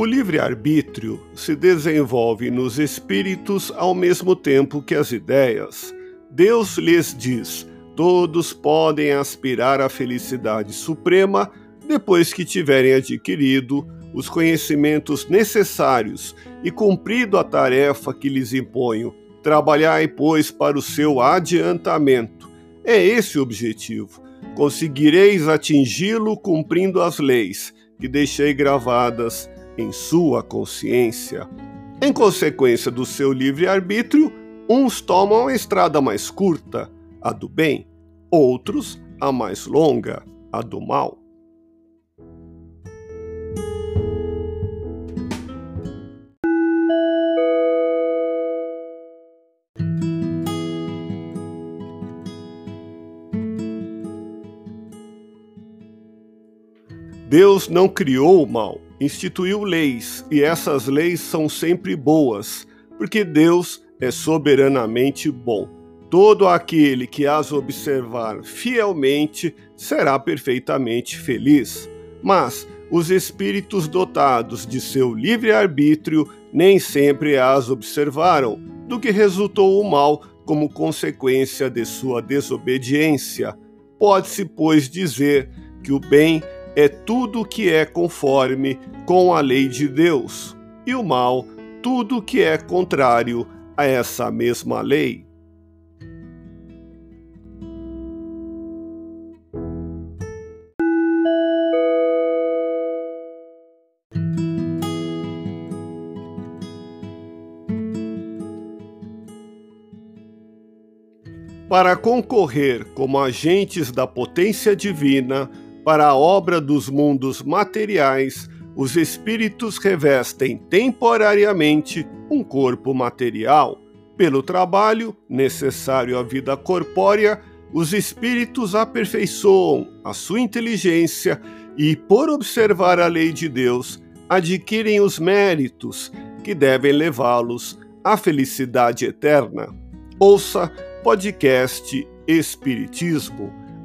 O livre-arbítrio se desenvolve nos espíritos ao mesmo tempo que as ideias. Deus lhes diz: todos podem aspirar à felicidade suprema depois que tiverem adquirido os conhecimentos necessários e cumprido a tarefa que lhes imponho. Trabalhai, pois, para o seu adiantamento. É esse o objetivo. Conseguireis atingi-lo cumprindo as leis que deixei gravadas em sua consciência. Em consequência do seu livre-arbítrio, uns tomam a estrada mais curta, a do bem, outros a mais longa, a do mal. Deus não criou o mal, instituiu leis, e essas leis são sempre boas, porque Deus é soberanamente bom. Todo aquele que as observar fielmente será perfeitamente feliz. Mas os espíritos dotados de seu livre-arbítrio nem sempre as observaram, do que resultou o mal como consequência de sua desobediência. Pode-se, pois, dizer que o bem é tudo que é conforme com a lei de Deus, e o mal, tudo que é contrário a essa mesma lei. Para concorrer como agentes da potência divina, para a obra dos mundos materiais, os espíritos revestem temporariamente um corpo material. Pelo trabalho necessário à vida corpórea, os espíritos aperfeiçoam a sua inteligência e, por observar a lei de Deus, adquirem os méritos que devem levá-los à felicidade eterna. Ouça podcast Espiritismo